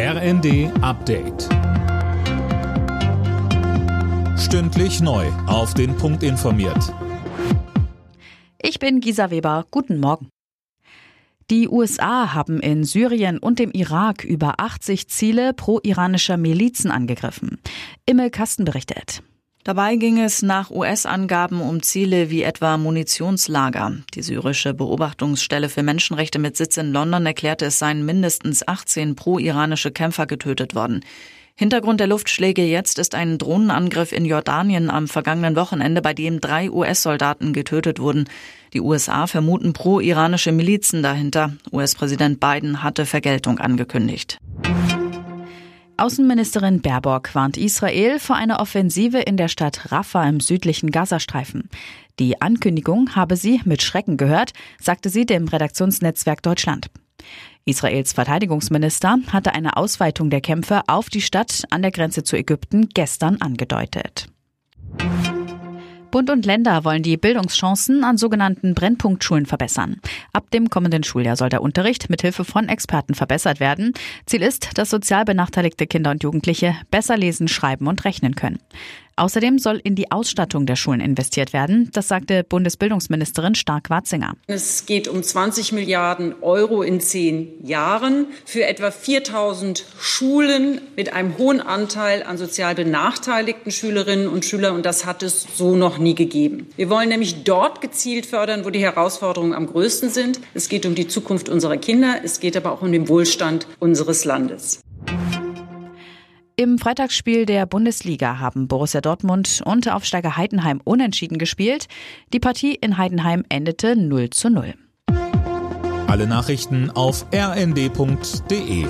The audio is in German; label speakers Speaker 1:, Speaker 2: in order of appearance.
Speaker 1: RND Update. Stündlich neu. Auf den Punkt informiert.
Speaker 2: Ich bin Gisa Weber. Guten Morgen. Die USA haben in Syrien und dem Irak über 80 Ziele pro-iranischer Milizen angegriffen. Immel Kasten berichtet. Dabei ging es nach US-Angaben um Ziele wie etwa Munitionslager. Die syrische Beobachtungsstelle für Menschenrechte mit Sitz in London erklärte, es seien mindestens 18 pro-iranische Kämpfer getötet worden. Hintergrund der Luftschläge jetzt ist ein Drohnenangriff in Jordanien am vergangenen Wochenende, bei dem drei US-Soldaten getötet wurden. Die USA vermuten pro-iranische Milizen dahinter. US-Präsident Biden hatte Vergeltung angekündigt. Außenministerin Baerbock warnt Israel vor einer Offensive in der Stadt Rafah im südlichen Gazastreifen. Die Ankündigung habe sie mit Schrecken gehört, sagte sie dem Redaktionsnetzwerk Deutschland. Israels Verteidigungsminister hatte eine Ausweitung der Kämpfe auf die Stadt an der Grenze zu Ägypten gestern angedeutet. Bund und Länder wollen die Bildungschancen an sogenannten Brennpunktschulen verbessern. Ab dem kommenden Schuljahr soll der Unterricht mit Hilfe von Experten verbessert werden. Ziel ist, dass sozial benachteiligte Kinder und Jugendliche besser lesen, schreiben und rechnen können. Außerdem soll in die Ausstattung der Schulen investiert werden. Das sagte Bundesbildungsministerin Stark-Watzinger.
Speaker 3: Es geht um 20 Milliarden Euro in zehn Jahren für etwa 4000 Schulen mit einem hohen Anteil an sozial benachteiligten Schülerinnen und Schülern. Und das hat es so noch nie gegeben. Wir wollen nämlich dort gezielt fördern, wo die Herausforderungen am größten sind. Es geht um die Zukunft unserer Kinder. Es geht aber auch um den Wohlstand unseres Landes.
Speaker 2: Im Freitagsspiel der Bundesliga haben Borussia Dortmund und Aufsteiger Heidenheim unentschieden gespielt. Die Partie in Heidenheim endete 0 zu 0.
Speaker 1: Alle Nachrichten auf rnd.de